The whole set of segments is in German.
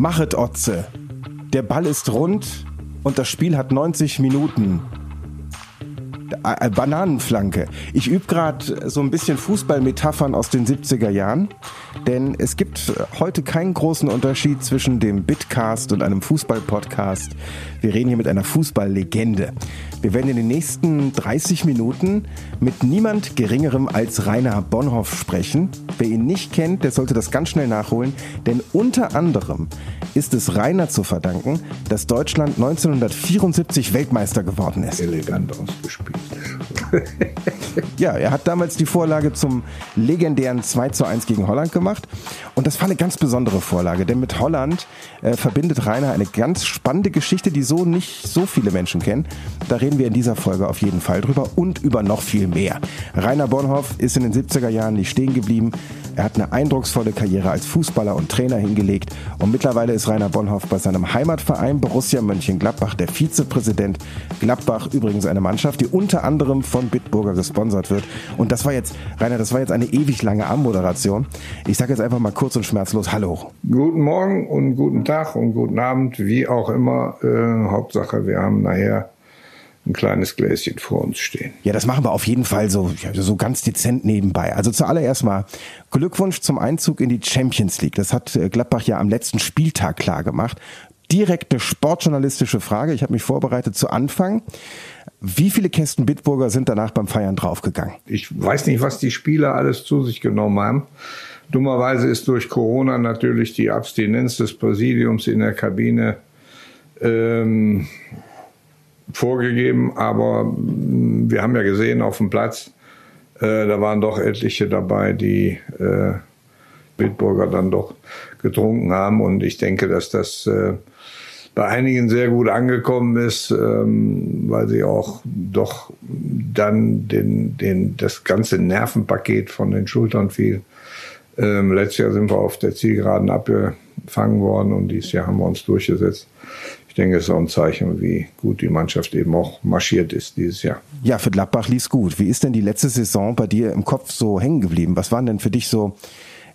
Machet Otze. Der Ball ist rund und das Spiel hat 90 Minuten. Äh, Bananenflanke. Ich übe gerade so ein bisschen Fußballmetaphern aus den 70er Jahren, denn es gibt heute keinen großen Unterschied zwischen dem Bitcast und einem Fußballpodcast. Wir reden hier mit einer Fußballlegende. Wir werden in den nächsten 30 Minuten mit niemand Geringerem als Rainer Bonhoff sprechen. Wer ihn nicht kennt, der sollte das ganz schnell nachholen, denn unter anderem ist es Rainer zu verdanken, dass Deutschland 1974 Weltmeister geworden ist. Elegant ausgespielt. Ja, er hat damals die Vorlage zum legendären 2 zu 1 gegen Holland gemacht. Und das war eine ganz besondere Vorlage, denn mit Holland äh, verbindet Rainer eine ganz spannende Geschichte, die so nicht so viele Menschen kennen. Da reden wir in dieser Folge auf jeden Fall drüber und über noch viel mehr. Rainer Bonhoff ist in den 70er Jahren nicht stehen geblieben. Er hat eine eindrucksvolle Karriere als Fußballer und Trainer hingelegt und mittlerweile ist Rainer Bonhoff bei seinem Heimatverein Borussia Mönchengladbach der Vizepräsident. Gladbach übrigens eine Mannschaft, die unter anderem von Bitburger gesponsert wird. Und das war jetzt, Rainer, das war jetzt eine ewig lange Anmoderation. Ich sage jetzt einfach mal kurz und schmerzlos Hallo. Guten Morgen und guten Tag und guten Abend, wie auch immer. Äh, Hauptsache, wir haben nachher ein kleines Gläschen vor uns stehen. Ja, das machen wir auf jeden Fall so, so ganz dezent nebenbei. Also zuallererst mal Glückwunsch zum Einzug in die Champions League. Das hat äh, Gladbach ja am letzten Spieltag klar gemacht. Direkt eine sportjournalistische Frage. Ich habe mich vorbereitet zu Anfang. Wie viele Kästen Bitburger sind danach beim Feiern draufgegangen? Ich weiß nicht, was die Spieler alles zu sich genommen haben. Dummerweise ist durch Corona natürlich die Abstinenz des Präsidiums in der Kabine ähm, vorgegeben, aber mm, wir haben ja gesehen auf dem Platz, äh, da waren doch etliche dabei, die äh, Bitburger dann doch getrunken haben und ich denke, dass das äh, bei einigen sehr gut angekommen ist, ähm, weil sie auch doch dann den, den, das ganze Nervenpaket von den Schultern fiel. Ähm, letztes Jahr sind wir auf der Zielgeraden abgefangen worden und dieses Jahr haben wir uns durchgesetzt ich denke, es ist auch ein Zeichen, wie gut die Mannschaft eben auch marschiert ist dieses Jahr. Ja, für Gladbach lief gut. Wie ist denn die letzte Saison bei dir im Kopf so hängen geblieben? Was waren denn für dich so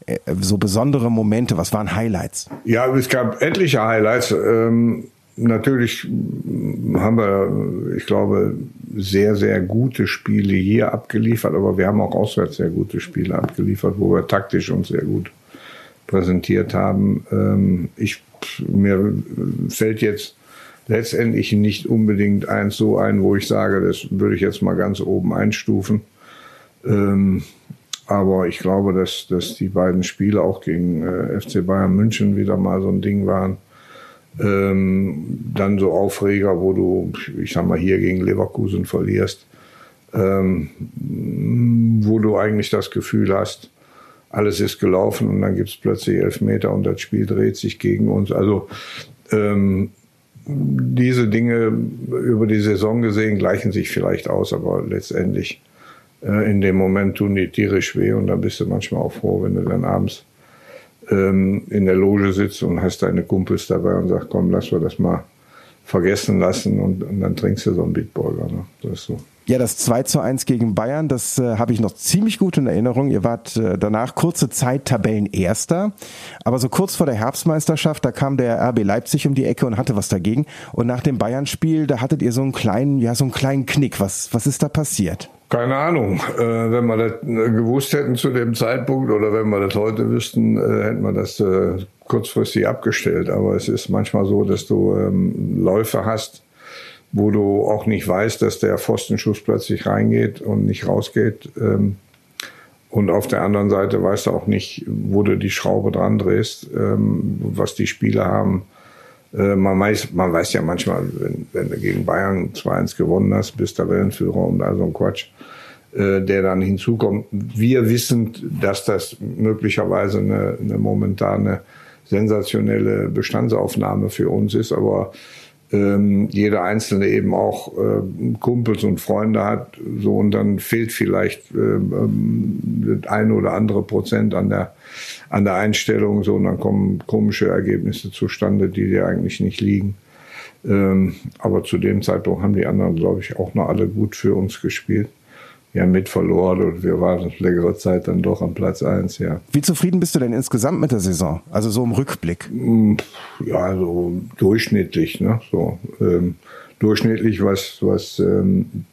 äh, so besondere Momente? Was waren Highlights? Ja, es gab etliche Highlights. Ähm, natürlich haben wir, ich glaube, sehr, sehr gute Spiele hier abgeliefert, aber wir haben auch auswärts sehr gute Spiele abgeliefert, wo wir taktisch uns sehr gut präsentiert haben. Ähm, ich mir fällt jetzt letztendlich nicht unbedingt eins so ein, wo ich sage, das würde ich jetzt mal ganz oben einstufen. Ähm, aber ich glaube, dass, dass die beiden Spiele auch gegen äh, FC Bayern München wieder mal so ein Ding waren. Ähm, dann so Aufreger, wo du, ich sag mal, hier gegen Leverkusen verlierst, ähm, wo du eigentlich das Gefühl hast, alles ist gelaufen und dann gibt es plötzlich Elfmeter und das Spiel dreht sich gegen uns. Also ähm, diese Dinge über die Saison gesehen gleichen sich vielleicht aus, aber letztendlich äh, in dem Moment tun die tierisch weh und dann bist du manchmal auch froh, wenn du dann abends ähm, in der Loge sitzt und hast deine Kumpels dabei und sagst, komm, lass wir das mal vergessen lassen und, und dann trinkst du so einen Bitburger. Ne? Das ist so. Ja, das 2 zu 1 gegen Bayern, das äh, habe ich noch ziemlich gut in Erinnerung. Ihr wart äh, danach kurze Zeit Tabellenerster, aber so kurz vor der Herbstmeisterschaft, da kam der RB Leipzig um die Ecke und hatte was dagegen. Und nach dem Bayern-Spiel, da hattet ihr so einen kleinen, ja, so einen kleinen Knick. Was, was ist da passiert? Keine Ahnung. Äh, wenn wir das äh, gewusst hätten zu dem Zeitpunkt oder wenn wir das heute wüssten, äh, hätten wir das äh, kurzfristig abgestellt. Aber es ist manchmal so, dass du ähm, Läufe hast, wo du auch nicht weißt, dass der Pfostenschuss plötzlich reingeht und nicht rausgeht. Ähm, und auf der anderen Seite weißt du auch nicht, wo du die Schraube dran drehst, ähm, was die Spieler haben. Äh, man, weiß, man weiß ja manchmal, wenn, wenn du gegen Bayern 2-1 gewonnen hast, bist der Wellenführer und all so ein Quatsch, äh, der dann hinzukommt. Wir wissen, dass das möglicherweise eine, eine momentane sensationelle Bestandsaufnahme für uns ist, aber ähm, jeder Einzelne eben auch äh, Kumpels und Freunde hat, so und dann fehlt vielleicht äh, ähm, das eine oder andere Prozent an der an der Einstellung, so und dann kommen komische Ergebnisse zustande, die dir eigentlich nicht liegen. Ähm, aber zu dem Zeitpunkt haben die anderen, glaube ich, auch noch alle gut für uns gespielt. Ja mit verloren und wir waren längere Zeit dann doch am Platz eins ja. Wie zufrieden bist du denn insgesamt mit der Saison? Also so im Rückblick? Mm, ja, so durchschnittlich, ne? So, ähm, durchschnittlich, was, was ähm,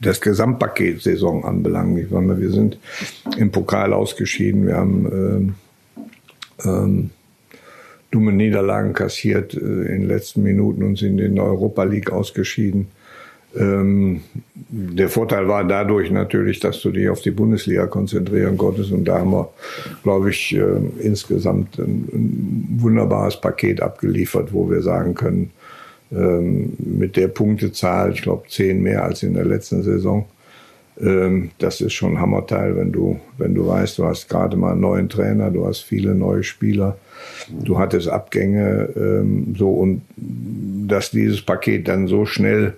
das Gesamtpaket Saison anbelangt. Ich meine, wir sind im Pokal ausgeschieden, wir haben ähm, ähm, dumme Niederlagen kassiert äh, in den letzten Minuten und sind in der Europa League ausgeschieden. Ähm, der Vorteil war dadurch natürlich, dass du dich auf die Bundesliga konzentrieren konntest. Und da haben wir, glaube ich, äh, insgesamt ein, ein, wunderbares Paket abgeliefert, wo wir sagen können, ähm, mit der Punktezahl, ich glaube, zehn mehr als in der letzten Saison. Ähm, das ist schon ein Hammerteil, wenn du, wenn du weißt, du hast gerade mal einen neuen Trainer, du hast viele neue Spieler, du hattest Abgänge, ähm, so und dass dieses Paket dann so schnell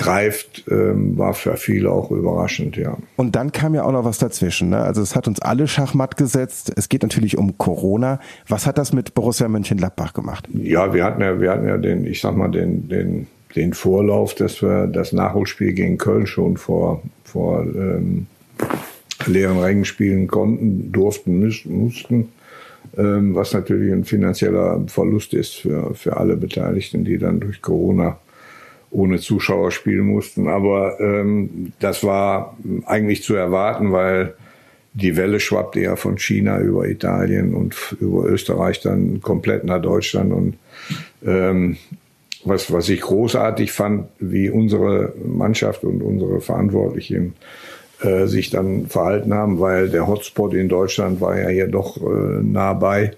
greift, ähm, war für viele auch überraschend, ja. Und dann kam ja auch noch was dazwischen. Ne? Also es hat uns alle Schachmatt gesetzt. Es geht natürlich um Corona. Was hat das mit Borussia Mönchengladbach gemacht? Ja, wir hatten ja, wir hatten ja den, ich sag mal, den, den, den Vorlauf, dass wir das Nachholspiel gegen Köln schon vor, vor ähm, leeren Rängen spielen konnten, durften, müssen, mussten. Ähm, was natürlich ein finanzieller Verlust ist für, für alle Beteiligten, die dann durch Corona ohne Zuschauer spielen mussten. Aber ähm, das war eigentlich zu erwarten, weil die Welle schwappte ja von China über Italien und über Österreich dann komplett nach Deutschland. Und ähm, was, was ich großartig fand, wie unsere Mannschaft und unsere Verantwortlichen äh, sich dann verhalten haben, weil der Hotspot in Deutschland war ja hier doch äh, nah bei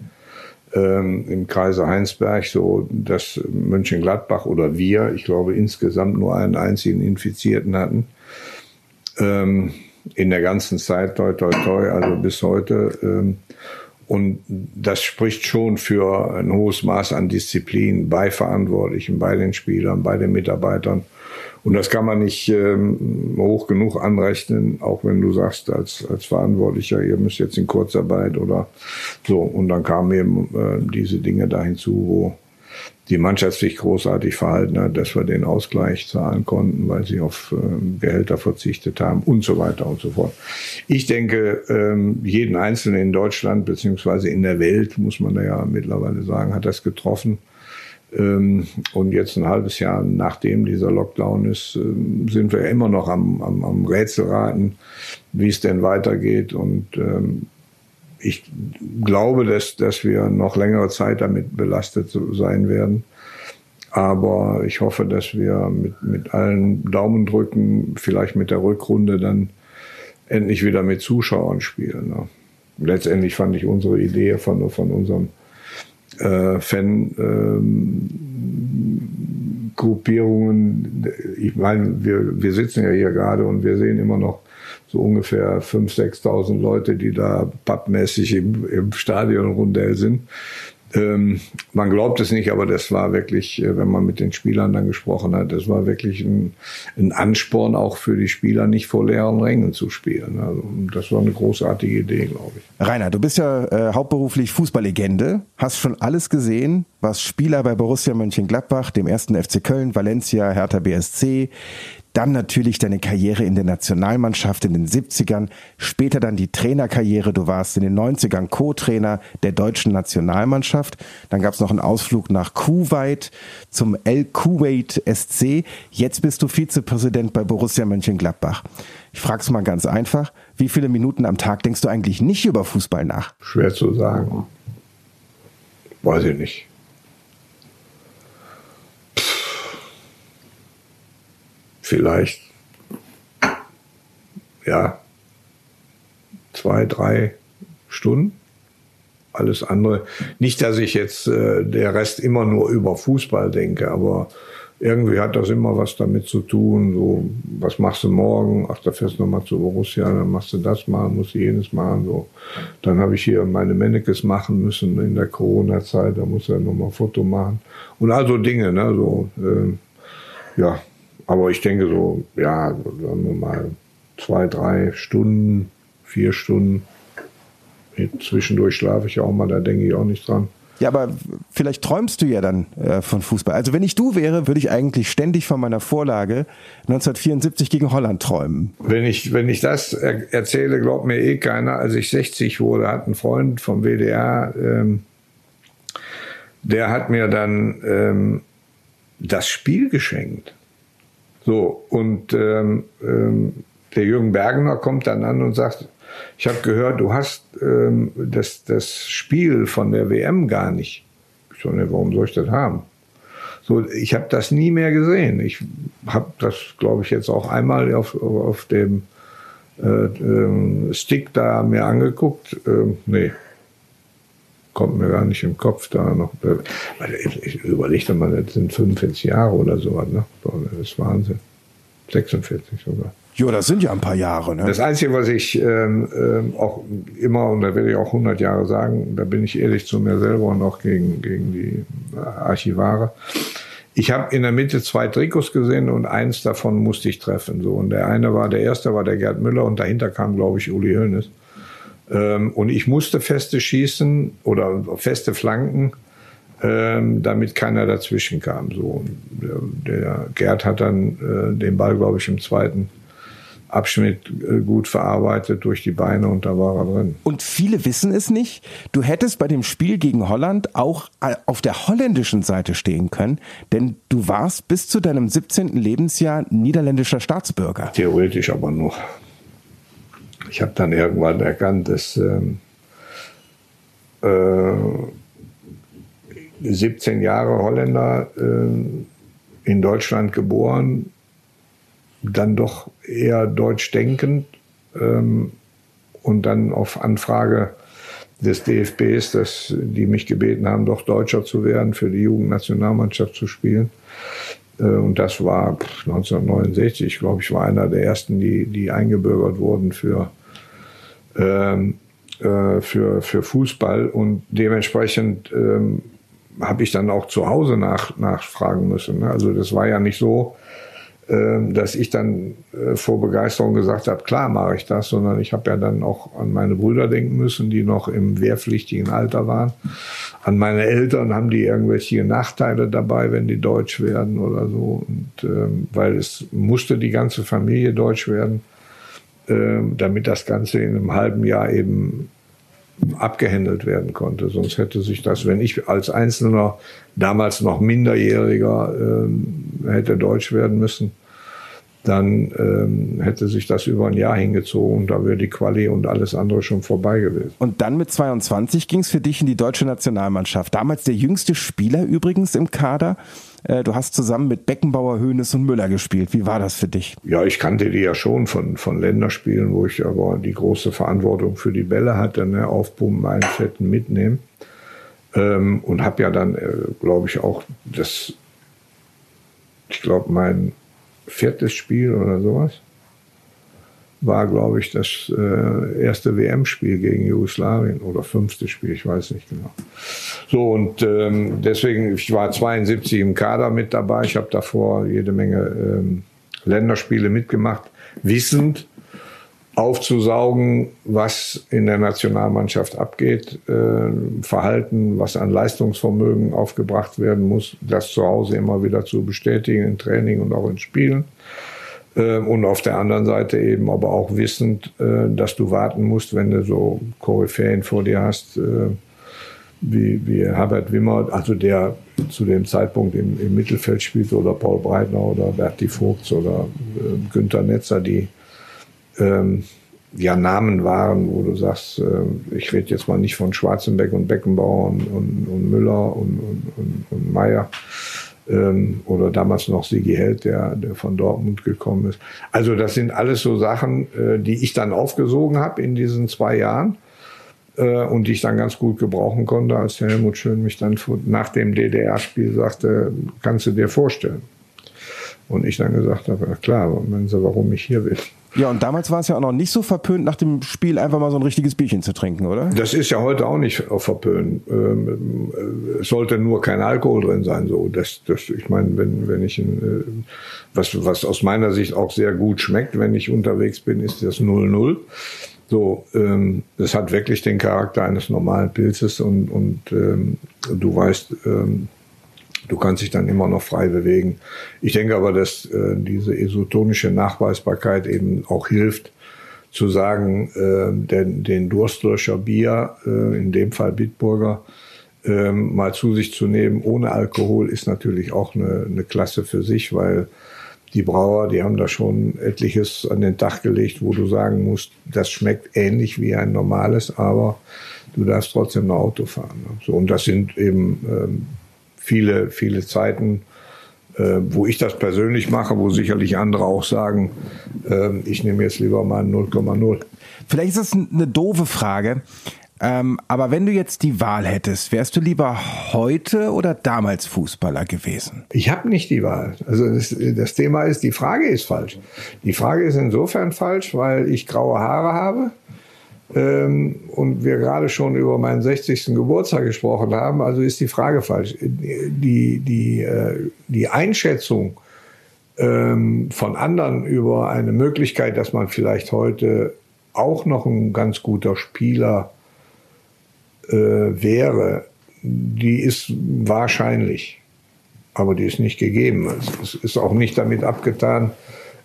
ähm, im Kreise Heinsberg, so dass Mönchengladbach oder wir, ich glaube insgesamt nur einen einzigen Infizierten hatten. Ähm, in der ganzen Zeit, toi, toi, toi, also bis heute. Ähm, und das spricht schon für ein hohes Maß an Disziplin bei Verantwortlichen, bei den Spielern, bei den Mitarbeitern. Und das kann man nicht ähm, hoch genug anrechnen, auch wenn du sagst als, als Verantwortlicher, ihr müsst jetzt in Kurzarbeit oder so. Und dann kamen eben äh, diese Dinge da hinzu, wo die Mannschaft sich großartig verhalten hat, dass wir den Ausgleich zahlen konnten, weil sie auf äh, Gehälter verzichtet haben und so weiter und so fort. Ich denke, ähm, jeden Einzelnen in Deutschland beziehungsweise in der Welt, muss man da ja mittlerweile sagen, hat das getroffen. Ähm, und jetzt ein halbes Jahr nachdem dieser Lockdown ist, ähm, sind wir immer noch am, am, am Rätselraten, wie es denn weitergeht. Und ähm, ich glaube, dass, dass wir noch längere Zeit damit belastet sein werden. Aber ich hoffe, dass wir mit, mit allen Daumendrücken, vielleicht mit der Rückrunde dann endlich wieder mit Zuschauern spielen. Ne? Letztendlich fand ich unsere Idee von, von unserem äh, Fan-Gruppierungen. Ähm, ich meine, wir, wir sitzen ja hier gerade und wir sehen immer noch so ungefähr 5.000, 6.000 Leute, die da pappmäßig im, im Stadion rundell sind. Ähm, man glaubt es nicht, aber das war wirklich, äh, wenn man mit den Spielern dann gesprochen hat, das war wirklich ein, ein Ansporn auch für die Spieler, nicht vor leeren Rängen zu spielen. Also das war eine großartige Idee, glaube ich. Rainer, du bist ja äh, hauptberuflich Fußballlegende, hast schon alles gesehen, was Spieler bei Borussia Mönchengladbach, dem ersten FC Köln, Valencia, Hertha BSC, dann natürlich deine Karriere in der Nationalmannschaft in den 70ern, später dann die Trainerkarriere. Du warst in den 90ern Co-Trainer der deutschen Nationalmannschaft. Dann gab es noch einen Ausflug nach Kuwait zum El Kuwait SC. Jetzt bist du Vizepräsident bei Borussia Mönchengladbach. Ich frage es mal ganz einfach. Wie viele Minuten am Tag denkst du eigentlich nicht über Fußball nach? Schwer zu sagen. Weiß ich nicht. Vielleicht, ja, zwei, drei Stunden. Alles andere. Nicht, dass ich jetzt äh, der Rest immer nur über Fußball denke, aber irgendwie hat das immer was damit zu tun. So, was machst du morgen? Ach, da fährst du nochmal zu Borussia, dann machst du das machen, musst du jenes machen. So. Dann habe ich hier meine Mannekes machen müssen in der Corona-Zeit, da muss er nochmal Foto machen. Und also Dinge, ne, so, äh, ja, aber ich denke so, ja, sagen wir mal zwei, drei Stunden, vier Stunden. Zwischendurch schlafe ich auch mal, da denke ich auch nicht dran. Ja, aber vielleicht träumst du ja dann äh, von Fußball. Also wenn ich du wäre, würde ich eigentlich ständig von meiner Vorlage 1974 gegen Holland träumen. Wenn ich, wenn ich das er erzähle, glaubt mir eh keiner. Als ich 60 wurde, hat ein Freund vom WDR, ähm, der hat mir dann ähm, das Spiel geschenkt. So, und ähm, ähm, der Jürgen Bergener kommt dann an und sagt, ich habe gehört, du hast ähm, das, das Spiel von der WM gar nicht. Ich so, ne, warum soll ich das haben? So, ich habe das nie mehr gesehen. Ich habe das, glaube ich, jetzt auch einmal auf, auf dem äh, äh, Stick da mir angeguckt. Äh, nee, kommt mir gar nicht im Kopf da noch. Ich, ich überlegte mal, das sind 45 Jahre oder sowas. Ne? Das ist Wahnsinn. 46 sogar. Jo, das sind ja ein paar Jahre. Ne? Das Einzige, was ich ähm, ähm, auch immer, und da werde ich auch 100 Jahre sagen, da bin ich ehrlich zu mir selber und auch gegen, gegen die Archivare. Ich habe in der Mitte zwei Trikots gesehen und eins davon musste ich treffen. So. Und der eine war, der erste war der Gerd Müller und dahinter kam, glaube ich, Uli Hoeneß. Ähm, und ich musste feste schießen oder feste Flanken, ähm, damit keiner dazwischen kam. So. Der, Gerd hat dann äh, den Ball, glaube ich, im zweiten Abschnitt äh, gut verarbeitet durch die Beine und da war er drin. Und viele wissen es nicht. Du hättest bei dem Spiel gegen Holland auch äh, auf der holländischen Seite stehen können, denn du warst bis zu deinem 17. Lebensjahr niederländischer Staatsbürger. Theoretisch aber noch. Ich habe dann irgendwann erkannt, dass ähm, äh, 17 Jahre Holländer äh, in Deutschland geboren, dann doch eher deutsch denkend ähm, und dann auf Anfrage des DFBs, dass die mich gebeten haben, doch Deutscher zu werden, für die Jugendnationalmannschaft zu spielen. Äh, und das war 1969, ich glaube, ich war einer der ersten, die, die eingebürgert wurden für, ähm, äh, für, für Fußball. Und dementsprechend ähm, habe ich dann auch zu Hause nach, nachfragen müssen. Ne? Also das war ja nicht so, ähm, dass ich dann äh, vor Begeisterung gesagt habe, klar mache ich das, sondern ich habe ja dann auch an meine Brüder denken müssen, die noch im wehrpflichtigen Alter waren. An meine Eltern haben die irgendwelche Nachteile dabei, wenn die deutsch werden oder so. Und ähm, weil es musste die ganze Familie deutsch werden, damit das Ganze in einem halben Jahr eben abgehandelt werden konnte. Sonst hätte sich das, wenn ich als Einzelner damals noch Minderjähriger ähm, hätte deutsch werden müssen, dann ähm, hätte sich das über ein Jahr hingezogen. Da wäre die Quali und alles andere schon vorbei gewesen. Und dann mit 22 ging es für dich in die deutsche Nationalmannschaft. Damals der jüngste Spieler übrigens im Kader. Äh, du hast zusammen mit Beckenbauer, Höhnes und Müller gespielt. Wie war das für dich? Ja, ich kannte die ja schon von, von Länderspielen, wo ich aber die große Verantwortung für die Bälle hatte, ne? aufpumpen, einfetten, mitnehmen. Ähm, und habe ja dann, äh, glaube ich, auch das, ich glaube, mein viertes Spiel oder sowas war, glaube ich, das äh, erste WM-Spiel gegen Jugoslawien oder fünfte Spiel, ich weiß nicht genau. So, und ähm, deswegen, ich war 72 im Kader mit dabei. Ich habe davor jede Menge ähm, Länderspiele mitgemacht, wissend aufzusaugen, was in der Nationalmannschaft abgeht, äh, Verhalten, was an Leistungsvermögen aufgebracht werden muss, das zu Hause immer wieder zu bestätigen im Training und auch in Spielen. Ähm, und auf der anderen Seite eben aber auch wissend, äh, dass du warten musst, wenn du so Koryphäen vor dir hast, äh, wie, wie Herbert Wimmer, also der zu dem Zeitpunkt im, im Mittelfeld spielt, oder Paul Breitner oder Berti Vogts oder äh, Günther Netzer, die ähm, ja Namen waren, wo du sagst, äh, ich rede jetzt mal nicht von Schwarzenbeck und Beckenbauer und, und, und Müller und, und, und Meier, ähm, oder damals noch Sigi Held, der, der von Dortmund gekommen ist. Also das sind alles so Sachen, äh, die ich dann aufgesogen habe in diesen zwei Jahren äh, und die ich dann ganz gut gebrauchen konnte, als Helmut Schön mich dann nach dem DDR-Spiel sagte, kannst du dir vorstellen? Und ich dann gesagt habe, klar, meinen Sie, warum ich hier bin? Ja, und damals war es ja auch noch nicht so verpönt, nach dem Spiel einfach mal so ein richtiges Bierchen zu trinken, oder? Das ist ja heute auch nicht verpönt. Ähm, es sollte nur kein Alkohol drin sein. So, das, das, ich meine, wenn, wenn ich ein, äh, was, was aus meiner Sicht auch sehr gut schmeckt, wenn ich unterwegs bin, ist das 0-0. So, ähm, das hat wirklich den Charakter eines normalen Pilzes und, und ähm, du weißt, ähm, du kannst dich dann immer noch frei bewegen. Ich denke aber, dass äh, diese isotonische Nachweisbarkeit eben auch hilft, zu sagen, äh, den, den Durstlöscher Bier, äh, in dem Fall Bitburger, äh, mal zu sich zu nehmen ohne Alkohol ist natürlich auch eine, eine Klasse für sich, weil die Brauer, die haben da schon etliches an den Tag gelegt, wo du sagen musst, das schmeckt ähnlich wie ein normales, aber du darfst trotzdem noch Auto fahren. So, und das sind eben ähm, viele, viele Zeiten, äh, wo ich das persönlich mache, wo sicherlich andere auch sagen, äh, ich nehme jetzt lieber mal 0,0. Vielleicht ist das eine doofe Frage, ähm, aber wenn du jetzt die Wahl hättest, wärst du lieber heute oder damals Fußballer gewesen? Ich habe nicht die Wahl. Also das, das, Thema ist, die Frage ist falsch. Die Frage ist insofern falsch, weil ich graue Haare habe ähm, und wir gerade schon über meinen 60. Geburtstag gesprochen haben. Also ist die Frage falsch. Die, die, äh, die Einschätzung ähm, von anderen über eine Möglichkeit, dass man vielleicht heute auch noch ein ganz guter Spieler äh, wäre, die ist wahrscheinlich, aber die ist nicht gegeben. Es ist auch nicht damit abgetan,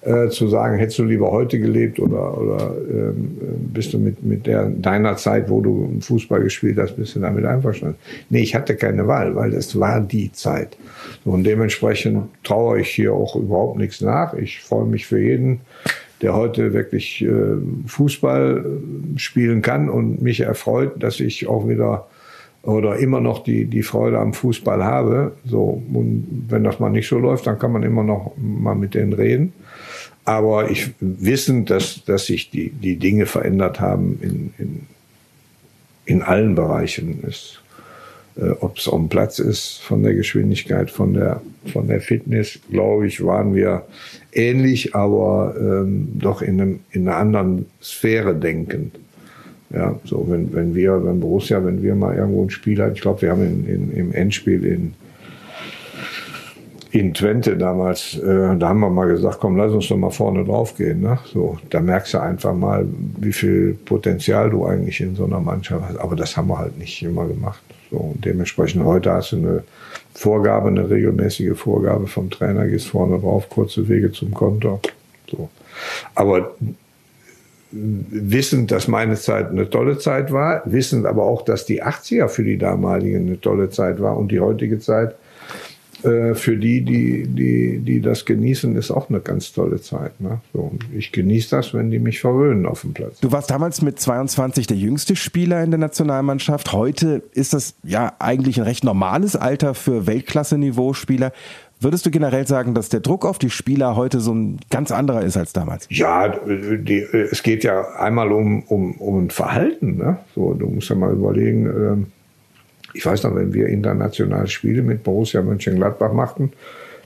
äh, zu sagen, hättest du lieber heute gelebt oder, oder ähm, bist du mit, mit der, deiner Zeit, wo du Fußball gespielt hast, bist du damit einverstanden? Nee, ich hatte keine Wahl, weil es war die Zeit. Und dementsprechend traue ich hier auch überhaupt nichts nach. Ich freue mich für jeden, der heute wirklich äh, Fußball spielen kann und mich erfreut, dass ich auch wieder oder immer noch die, die Freude am Fußball habe. So, und wenn das mal nicht so läuft, dann kann man immer noch mal mit denen reden. Aber ich wissen, dass, dass sich die, die Dinge verändert haben in, in, in allen Bereichen. Äh, Ob es am Platz ist, von der Geschwindigkeit, von der, von der Fitness, glaube ich, waren wir ähnlich, aber ähm, doch in, einem, in einer anderen Sphäre denkend. Ja, so wenn, wenn wir, wenn Borussia, wenn wir mal irgendwo ein Spiel hatten, ich glaube, wir haben in, in, im Endspiel in, in Twente damals, äh, da haben wir mal gesagt, komm, lass uns doch mal vorne drauf gehen. Ne? So, da merkst du einfach mal, wie viel Potenzial du eigentlich in so einer Mannschaft hast. Aber das haben wir halt nicht immer gemacht. So, und dementsprechend heute hast du eine Vorgabe, eine regelmäßige Vorgabe vom Trainer, gehst vorne drauf, kurze Wege zum Konto. So. Aber wissend, dass meine Zeit eine tolle Zeit war, wissend aber auch, dass die 80er für die damaligen eine tolle Zeit war und die heutige Zeit äh, für die, die, die, die das genießen, ist auch eine ganz tolle Zeit. Ne? So, ich genieße das, wenn die mich verwöhnen auf dem Platz. Du warst damals mit 22 der jüngste Spieler in der Nationalmannschaft. Heute ist das ja eigentlich ein recht normales Alter für Weltklasse-Niveau-Spieler. Würdest du generell sagen, dass der Druck auf die Spieler heute so ein ganz anderer ist als damals? Ja, die, es geht ja einmal um, um, um ein Verhalten. Ne? So, du musst ja mal überlegen, ähm, ich weiß noch, wenn wir internationale Spiele mit Borussia Mönchengladbach machten,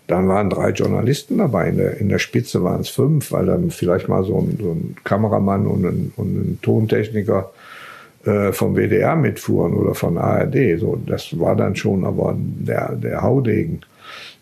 dann waren drei Journalisten dabei. In der, in der Spitze waren es fünf, weil dann vielleicht mal so ein, so ein Kameramann und ein, und ein Tontechniker äh, vom WDR mitfuhren oder von ARD. So, das war dann schon aber der, der Haudegen.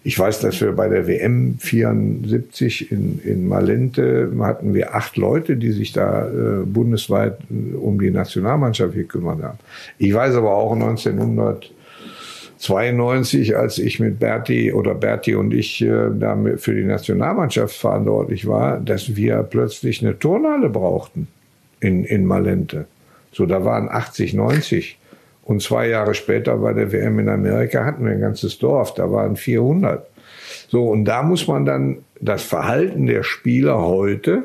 Ich weiß, dass wir bei der WM 74 in, in Malente hatten wir acht Leute, die sich da äh, bundesweit äh, um die Nationalmannschaft gekümmert haben. Ich weiß aber auch 1992, als ich mit Berti oder Berti und ich äh, da für die Nationalmannschaft verantwortlich war, dass wir plötzlich eine Turnhalle brauchten in, in Malente. So, da waren 80, 90. Und zwei Jahre später bei der WM in Amerika hatten wir ein ganzes Dorf, da waren 400. So, und da muss man dann das Verhalten der Spieler heute,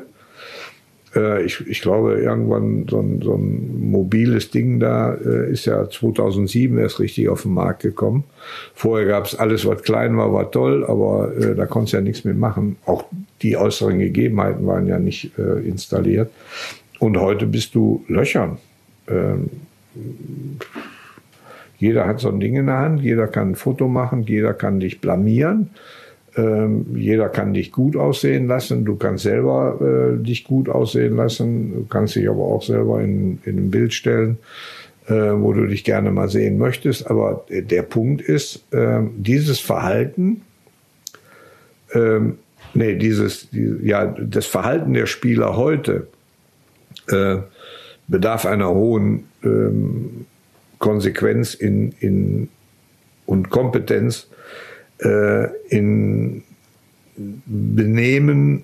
äh, ich, ich glaube, irgendwann so ein, so ein mobiles Ding da äh, ist ja 2007 erst richtig auf den Markt gekommen. Vorher gab es alles, was klein war, war toll, aber äh, da du ja nichts mit machen. Auch die äußeren Gegebenheiten waren ja nicht äh, installiert. Und heute bist du Löchern. Ähm, jeder hat so ein Ding in der Hand, jeder kann ein Foto machen, jeder kann dich blamieren, ähm, jeder kann dich gut aussehen lassen, du kannst selber äh, dich gut aussehen lassen, du kannst dich aber auch selber in, in ein Bild stellen, äh, wo du dich gerne mal sehen möchtest. Aber der Punkt ist, äh, dieses Verhalten, ähm, nee, dieses, die, ja, das Verhalten der Spieler heute, äh, bedarf einer hohen ähm, Konsequenz in, in, und Kompetenz äh, in Benehmen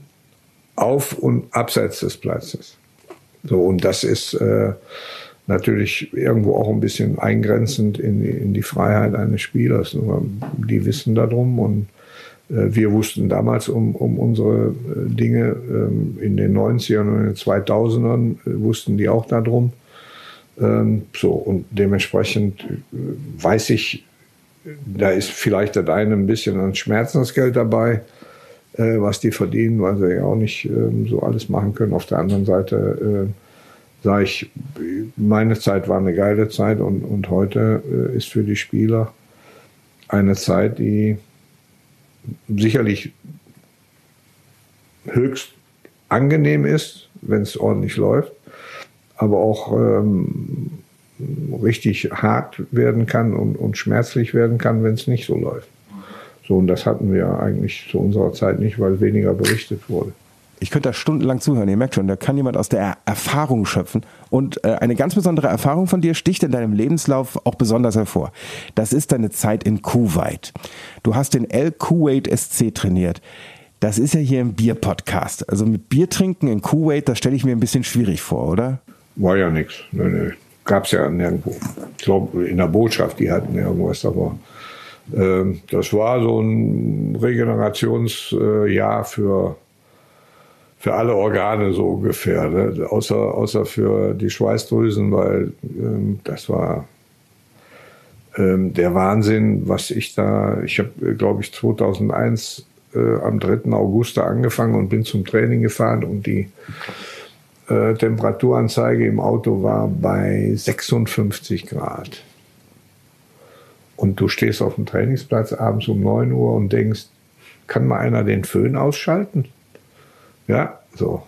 auf und abseits des Platzes. So, und das ist äh, natürlich irgendwo auch ein bisschen eingrenzend in die, in die Freiheit eines Spielers. Die wissen darum und äh, wir wussten damals um, um unsere äh, Dinge. Ähm, in den 90ern und in den 2000ern äh, wussten die auch darum. Ähm, so, und dementsprechend weiß ich, da ist vielleicht das eine ein bisschen an Schmerzensgeld dabei, was die verdienen, weil sie ja auch nicht ähm, so alles machen können. Auf der anderen Seite sage ich, meine Zeit war eine geile Zeit und, und heute ist für die Spieler eine Zeit, die sicherlich höchst angenehm ist, wenn es ordentlich läuft, aber auch ähm, richtig hart werden kann und, und schmerzlich werden kann, wenn es nicht so läuft. So, und das hatten wir eigentlich zu unserer Zeit nicht, weil weniger berichtet wurde. Ich könnte da stundenlang zuhören. Ihr merkt schon, da kann jemand aus der Erfahrung schöpfen. Und äh, eine ganz besondere Erfahrung von dir sticht in deinem Lebenslauf auch besonders hervor. Das ist deine Zeit in Kuwait. Du hast den El Kuwait SC trainiert. Das ist ja hier ein Bier-Podcast. Also mit Bier trinken in Kuwait, das stelle ich mir ein bisschen schwierig vor, oder? War ja nichts. Nee, nee. Gab es ja nirgendwo. Ich glaube, in der Botschaft, die hatten irgendwas, aber äh, das war so ein Regenerationsjahr für für alle Organe so ungefähr, ne? außer, außer für die Schweißdrüsen, weil ähm, das war ähm, der Wahnsinn, was ich da, ich habe, glaube ich, 2001 äh, am 3. August angefangen und bin zum Training gefahren und die äh, Temperaturanzeige im Auto war bei 56 Grad. Und du stehst auf dem Trainingsplatz abends um 9 Uhr und denkst, kann mal einer den Föhn ausschalten? Ja, so.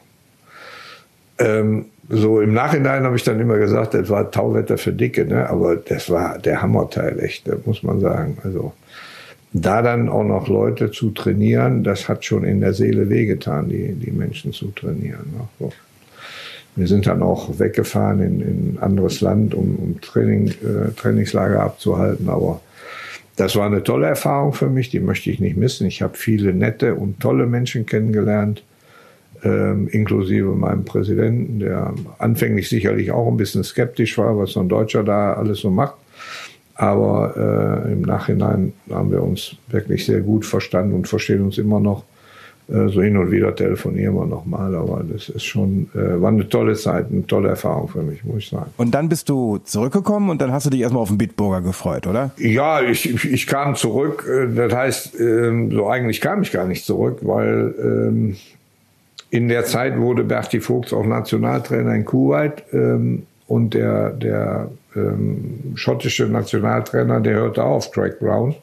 Ähm, so im Nachhinein habe ich dann immer gesagt, das war Tauwetter für Dicke, ne? aber das war der Hammerteil, echt, muss man sagen. Also da dann auch noch Leute zu trainieren, das hat schon in der Seele wehgetan, die, die Menschen zu trainieren. Ne? So. Wir sind dann auch weggefahren in, in ein anderes Land, um, um Training, äh, Trainingslager abzuhalten, aber das war eine tolle Erfahrung für mich, die möchte ich nicht missen. Ich habe viele nette und tolle Menschen kennengelernt ähm, inklusive meinem Präsidenten, der anfänglich sicherlich auch ein bisschen skeptisch war, was so ein Deutscher da alles so macht. Aber äh, im Nachhinein haben wir uns wirklich sehr gut verstanden und verstehen uns immer noch. Äh, so hin und wieder telefonieren wir nochmal, aber das ist schon, äh, war eine tolle Zeit, eine tolle Erfahrung für mich, muss ich sagen. Und dann bist du zurückgekommen und dann hast du dich erstmal auf den Bitburger gefreut, oder? Ja, ich, ich kam zurück. Äh, das heißt, ähm, so eigentlich kam ich gar nicht zurück, weil ähm, in der Zeit wurde Berti Vogts auch Nationaltrainer in Kuwait ähm, und der, der schottische Nationaltrainer, der hörte auf, Craig Brown.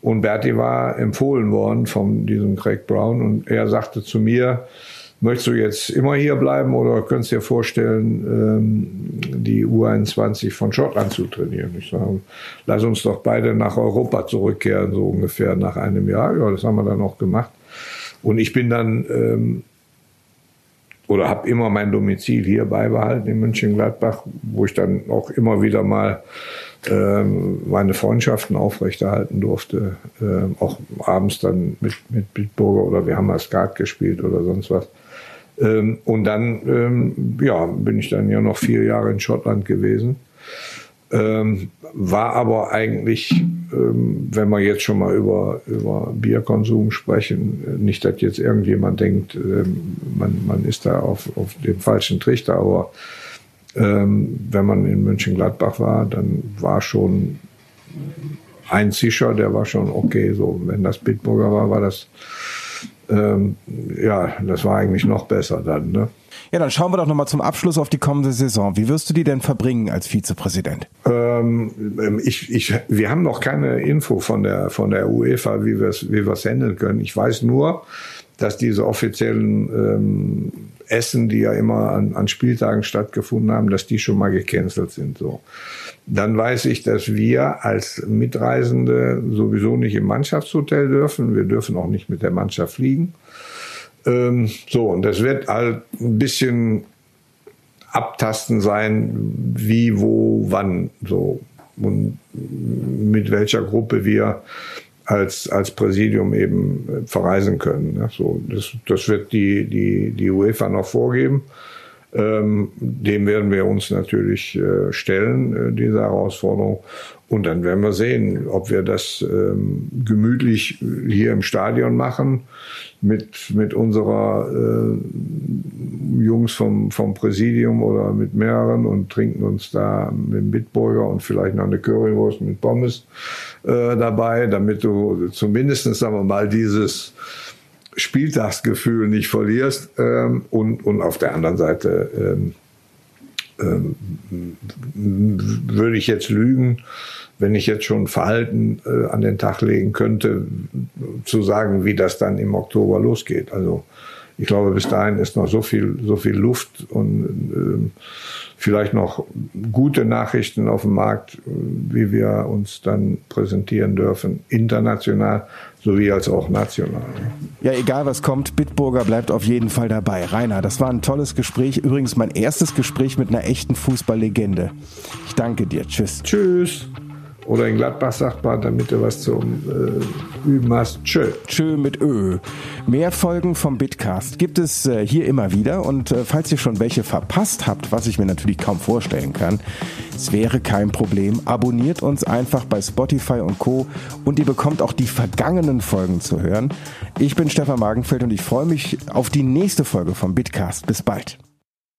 Und Berti war empfohlen worden von diesem Craig Brown und er sagte zu mir, möchtest du jetzt immer hier bleiben oder könntest du dir vorstellen, ähm, die U21 von Schottland zu trainieren? Ich sage, lass uns doch beide nach Europa zurückkehren, so ungefähr nach einem Jahr. Ja, das haben wir dann auch gemacht. Und ich bin dann ähm, oder habe immer mein Domizil hier beibehalten in München-Gladbach, wo ich dann auch immer wieder mal meine Freundschaften aufrechterhalten durfte. Ähm, auch abends dann mit, mit Bitburger oder wir haben mal Skat gespielt oder sonst was. Ähm, und dann ähm, ja, bin ich dann ja noch vier Jahre in Schottland gewesen. Ähm, war aber eigentlich, ähm, wenn wir jetzt schon mal über, über Bierkonsum sprechen, nicht, dass jetzt irgendjemand denkt, ähm, man, man ist da auf, auf dem falschen Trichter, aber ähm, wenn man in Mönchengladbach war, dann war schon ein Zischer, der war schon okay. So, wenn das Bitburger war, war das ähm, ja, das war eigentlich noch besser dann. Ne? Ja, dann schauen wir doch nochmal zum Abschluss auf die kommende Saison. Wie wirst du die denn verbringen als Vizepräsident? Ähm, ähm ich, ich, wir haben noch keine Info von der, von der UEFA, wie wir es wie wir's handeln können. Ich weiß nur, dass diese offiziellen ähm, Essen, die ja immer an, an Spieltagen stattgefunden haben, dass die schon mal gecancelt sind. So. Dann weiß ich, dass wir als Mitreisende sowieso nicht im Mannschaftshotel dürfen. Wir dürfen auch nicht mit der Mannschaft fliegen. Ähm, so, und das wird halt ein bisschen Abtasten sein, wie, wo, wann, so und mit welcher Gruppe wir als, als Präsidium eben verreisen können. So, das, das wird die, die, die UEFA noch vorgeben. Ähm, dem werden wir uns natürlich äh, stellen, äh, diese Herausforderung. Und dann werden wir sehen, ob wir das ähm, gemütlich hier im Stadion machen mit, mit unserer äh, Jungs vom, vom Präsidium oder mit mehreren und trinken uns da mit dem Bitburger und vielleicht noch eine Currywurst mit Pommes äh, dabei, damit du zumindest, sagen wir mal, dieses Spieltagsgefühl nicht verlierst. Ähm, und, und auf der anderen Seite ähm, ähm, würde ich jetzt lügen, wenn ich jetzt schon Verhalten äh, an den Tag legen könnte, zu sagen, wie das dann im Oktober losgeht. Also ich glaube, bis dahin ist noch so viel, so viel Luft und äh, vielleicht noch gute Nachrichten auf dem Markt, wie wir uns dann präsentieren dürfen, international sowie als auch national. Ja, egal was kommt, Bitburger bleibt auf jeden Fall dabei. Rainer, das war ein tolles Gespräch. Übrigens mein erstes Gespräch mit einer echten Fußballlegende. Ich danke dir. Tschüss. Tschüss. Oder in Gladbach sagt man, damit du was zum äh, Üben hast, tschö. Tschö mit Ö. Mehr Folgen vom Bitcast gibt es äh, hier immer wieder und äh, falls ihr schon welche verpasst habt, was ich mir natürlich kaum vorstellen kann, es wäre kein Problem. Abonniert uns einfach bei Spotify und Co. und ihr bekommt auch die vergangenen Folgen zu hören. Ich bin Stefan Magenfeld und ich freue mich auf die nächste Folge vom Bitcast. Bis bald.